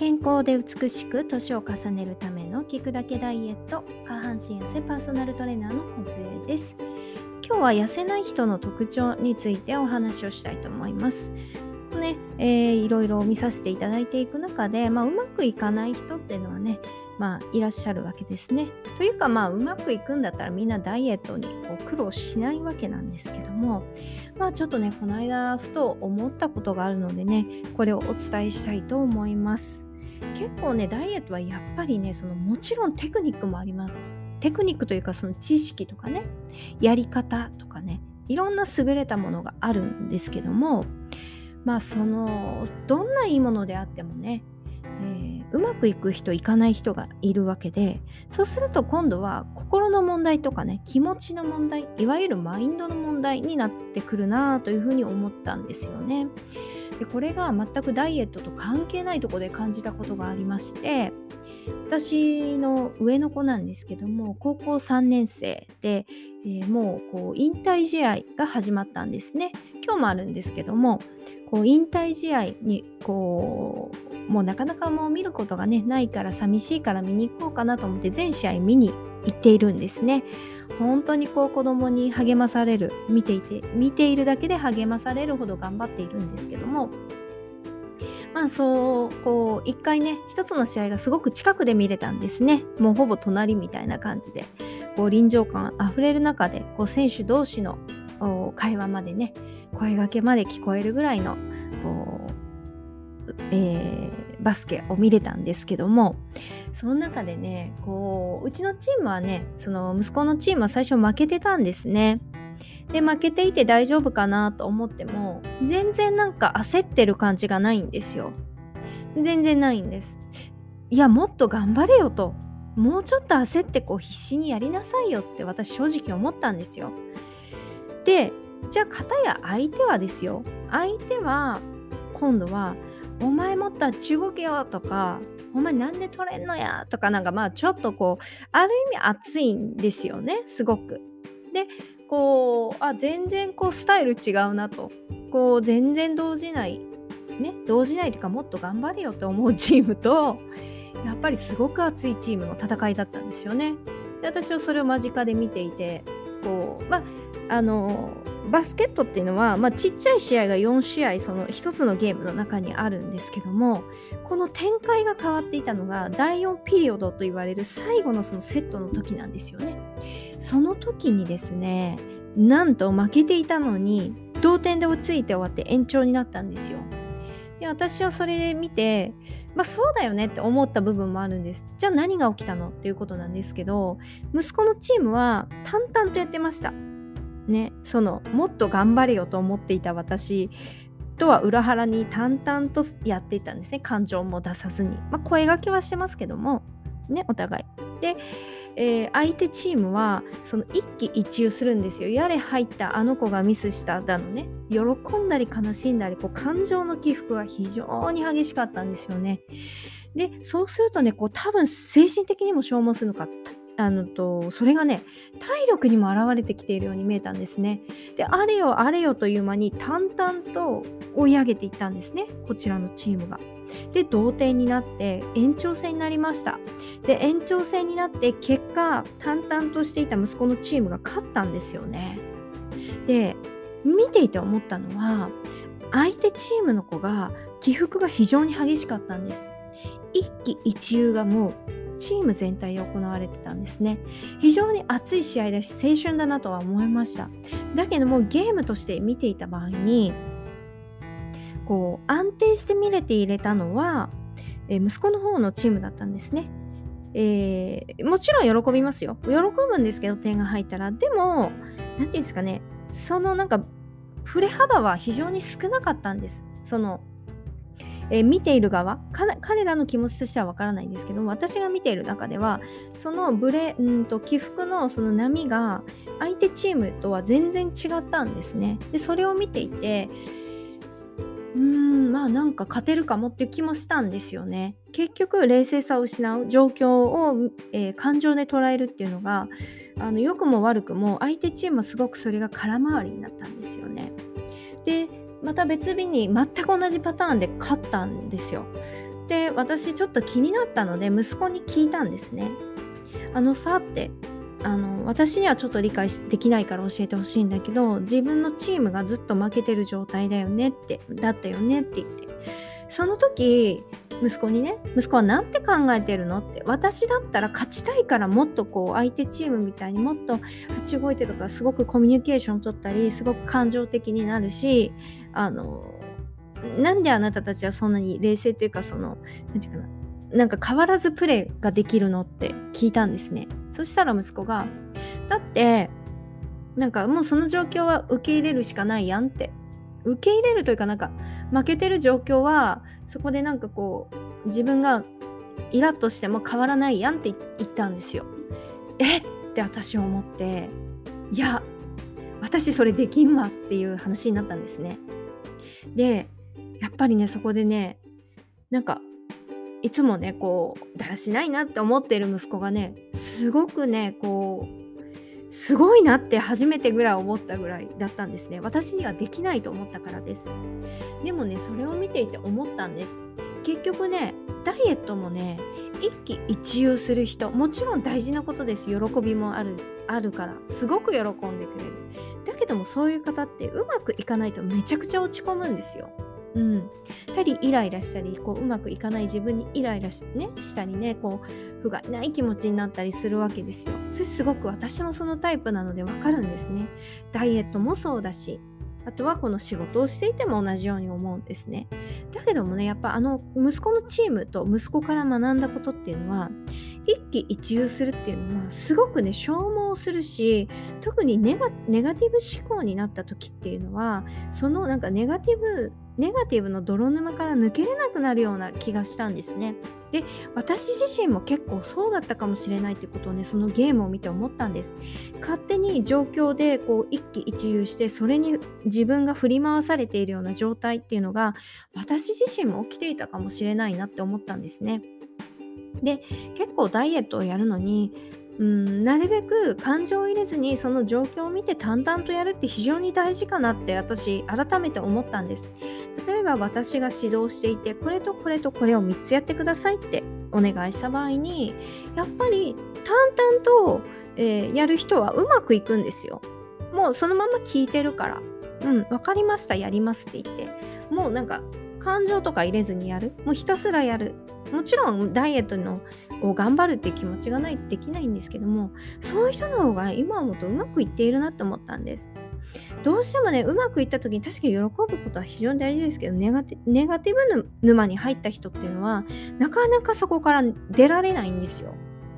健康で美しく年を重ねるための聞くだけダイエット下半身痩せパーソナルトレーナーの小杖です今日は痩せない人の特徴についてお話をしたいと思いますね、えー、いろいろ見させていただいていく中で、まあ、うまくいかない人っていうのはねまあ、いらっしゃるわけですね。というかまあうまくいくんだったらみんなダイエットにこう苦労しないわけなんですけどもまあちょっとねこの間ふと思ったことがあるのでねこれをお伝えしたいと思います。結構ねダイエットはやっぱりねそのもちろんテクニックもあります。テクニックというかその知識とかねやり方とかねいろんな優れたものがあるんですけどもまあそのどんないいものであってもねえー、うまくいく人いかない人がいるわけでそうすると今度は心の問題とかね気持ちの問題いわゆるマインドの問題になってくるなというふうに思ったんですよね。でこれが全くダイエットと関係ないとこで感じたことがありまして私の上の子なんですけども高校3年生で、えー、もうこう引退試合が始まったんですね。今日もあるんですけどもこう引退試合にこうもうなかなかもう見ることがねないから寂しいから見に行こうかなと思って全試合見に行っているんですね。本当にこう子供に励まされる見ていて見ているだけで励まされるほど頑張っているんですけども。まあそうこう一回ね一つの試合がすごく近くで見れたんですね。もうほぼ隣みたいな感じで。こう臨場感あふれる中でこう選手同士の会話までね声がけまで聞こえるぐらいのこう、えー、バスケを見れたんですけどもその中でねこううちのチームはねその息子のチームは最初負けてたんですね。で負けていて大丈夫かなと思っても全然なんか焦ってる感じがないんですよ。全然ないんです。いやもっと頑張れよともうちょっと焦ってこう必死にやりなさいよって私正直思ったんですよ。でじゃあ片や相手はですよ相手は今度は「お前もっと中国よ」とか「お前なんで取れんのや」とかなんかまあちょっとこうある意味熱いんですよねすごく。でこうあ全然こうスタイル違うなとこう全然動じないね動じないというかもっと頑張れよと思うチームとやっぱりすごく熱いチームの戦いだったんですよね。で私はそれを間近で見ていてこうまあのバスケットっていうのは、ま、ちっちゃい試合が4試合その1つのゲームの中にあるんですけどもこの展開が変わっていたのが第4ピリオドと言われる最後のそのセットの時なんですよね。その時にですねなんと負けていたのに同点で追いついて終わって延長になったんですよ。で私はそれで見てまあそうだよねって思った部分もあるんです。じゃあ何が起きたのっていうことなんですけど息子のチームは淡々とやってました。ねそのもっと頑張れよと思っていた私とは裏腹に淡々とやっていたんですね感情も出さずに、まあ、声がけはしてますけどもねお互いで、えー、相手チームはその一喜一憂するんですよ。やれ入ったあの子がミスしただのね。喜んだり悲しんだりこう感情の起伏が非常に激しかったんですよね。でそうするとねこう多分精神的にも消耗するのか。あのとそれがね体力にも表れてきているように見えたんですね。であれよあれよという間に淡々と追い上げていったんですねこちらのチームが。で同点になって延長戦になりました。で延長戦になって結果淡々としていた息子のチームが勝ったんですよね。で見ていて思ったのは相手チームの子が起伏が非常に激しかったんです。一喜一憂がもうチーム全体で行われてたんですね非常に熱い試合だし青春だなとは思いましただけどもゲームとして見ていた場合にこう安定して見れていれたのは、え息子の方のチームだったんですねえー、もちろん喜びますよ。喜ぶんですけど、点が入ったら。でも、何て言うんですかね、そのなんか、振れ幅は非常に少なかったんです。その、えー、見ている側彼らの気持ちとしてはわからないんですけど私が見ている中ではそのブレんと起伏のその波が相手チームとは全然違ったんですね。でそれを見ていてうんまあなんか勝てるかもっていう気もしたんですよね。結局冷静さを失う状況を、えー、感情で捉えるっていうのがあの良くも悪くも相手チームはすごくそれが空回りになったんですよね。でまた別日に全く同じパターンで勝ったんですよ。で私ちょっと気になったので息子に聞いたんですね。あのさってあの私にはちょっと理解できないから教えてほしいんだけど自分のチームがずっと負けてる状態だよねってだったよねって言ってその時息子にね息子は何て考えてるの？って私だったら勝ちたいからもっとこう相手チームみたいにもっと8動いてとかすごくコミュニケーション取ったりすごく感情的になるしあのなんであなたたちはそんなに冷静というかその何て言うかななんか変わらずプレーができるの？って聞いたんですね。そしたら息子がだってなんかもうその状況は受け入れるしかないやんって受け入れるというかなんか負けてる状況はそこでなんかこう自分がイラッとしても変わらないやんって言ったんですよ。えって私は思っていや私それできんわっていう話になったんですね。でやっぱりねそこでねなんかいつもねこうだらしないなって思ってる息子がねすごくねこうすごいなって初めてぐらい思ったぐらいだったんですね。私にはできないと思ったからです。でもねそれを見ていて思ったんです。結局ねダイエットもね一喜一憂する人もちろん大事なことです。喜びもあるあるからすごく喜んでくれる。だけどもそういう方ってうまくいかないとめちゃくちゃ落ち込むんですよ。うん、たりイライラしたりこううまくいかない自分にイライラし,、ね、したりねこう不甲斐ない気持ちになったりするわけですよ。それすごく私もそのタイプなのでわかるんですね。ダイエットもそうだしあとはこの仕事をしていても同じように思うんですね。だけどもねやっぱあの息子のチームと息子から学んだことっていうのは一喜一憂するっていうのはすごくね消耗するし特にネガティブ思考になった時っていうのはそのなんかネガティブネガティブの泥沼から抜けれなくなるような気がしたんですね。で私自身も結構そうだったかもしれないってことをねそのゲームを見て思ったんです。勝手に状況でこう一喜一憂してそれに自分が振り回されているような状態っていうのが私自身も起きていたかもしれないなって思ったんですね。で結構ダイエットをやるのにうん、なるべく感情を入れずにその状況を見て淡々とやるって非常に大事かなって私改めて思ったんです。例えば私が指導していてこれとこれとこれを3つやってくださいってお願いした場合にやっぱり淡々と、えー、やる人はうまくいくんですよ。もうそのまま聞いてるから。うん分かりましたやりますって言って。もうなんか感情とか入れずにやる。もうひたすらやる。もちろんダイエットのを頑張るっていう気持ちがないとできないんですけどもそういう人の方が今思うとうまくいっているなって思ったんです。どうしてもねうまくいった時に確かに喜ぶことは非常に大事ですけどネガティブ沼に入った人っていうのはなかなかそこから出られないんですよ。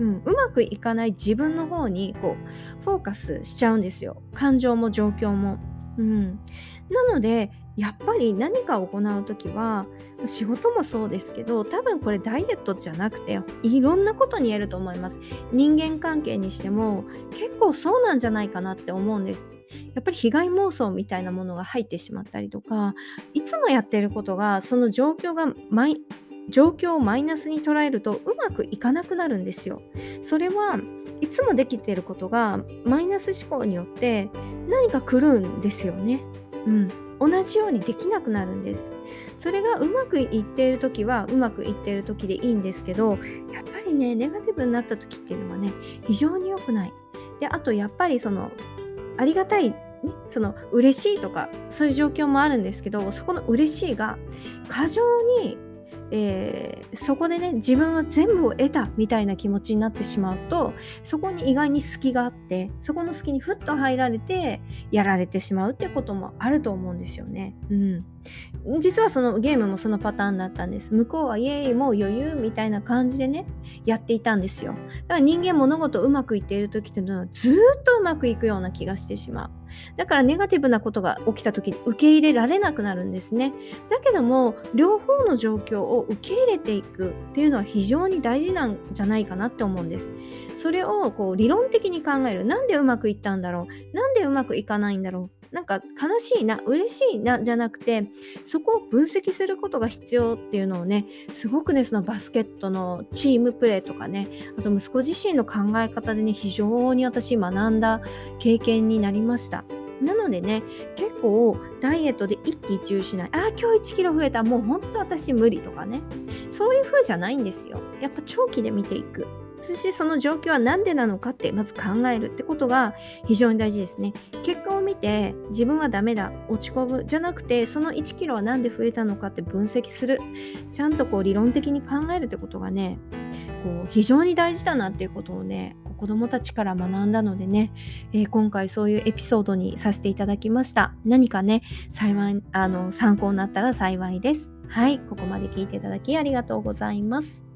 うん、うまくいかない自分の方にこうフォーカスしちゃうんですよ。感情も状況も。うん、なのでやっぱり何かを行う時は仕事もそうですけど多分これダイエットじゃなくていろんなことに言えると思います。人間関係にしても結構そうなんじゃないかなって思うんです。やっぱり被害妄想みたいなものが入ってしまったりとかいつもやってることがその状況が状況をマイナスに捉えるとうまくいかなくなるんですよ。それはいつもできていることがマイナス思考によって何か来るんですよね。うん。同じようにできなくなるんです。それがうまくいっている時はうまくいっている時でいいんですけどやっぱりねネガティブになった時っていうのはね非常に良くない。であとやっぱりそのありがたいね、その嬉しいとかそういう状況もあるんですけどそこの嬉しいが過剰にえー、そこでね自分は全部を得たみたいな気持ちになってしまうとそこに意外に隙があってそこの隙にふっと入られてやられてしまうってこともあると思うんですよね。うん、実はそのゲームもそのパターンだったんです。向こうはイエーイもう余裕みたいな感じでねやっていたんですよ。だから人間物事うまくいっている時っていうのはずっとうまくいくような気がしてしまう。だからネガティブなことが起きた時に受け入れられなくなるんですね。だけども両方の状況を受け入れていくっていうのは非常に大事なんじゃないかなって思うんです。それをこう理論的に考える。なんでうまくいったんだろうなんでうまくいかないんだろうなんか悲しいな嬉しいなじゃなくてそこを分析することが必要っていうのをねすごくねそのバスケットのチームプレーとかねあと息子自身の考え方でね非常に私学んだ経験になりました。なのでね結構ダイエットで一喜一憂しない。ああ今日1キロ増えた。もうほんと私無理とかね。そういう風じゃないんですよ。やっぱ長期で見ていく。そしてその状況は何でなのかってまず考えるってことが非常に大事ですね。結果を見て自分はダメだ落ち込むじゃなくてその1キロは何で増えたのかって分析する。ちゃんとこう理論的に考えるってことがねこう非常に大事だなっていうことをね子どもたちから学んだのでね、えー、今回そういうエピソードにさせていただきました。何かね幸いあの参考になったら幸いです。はいここまで聞いていただきありがとうございます。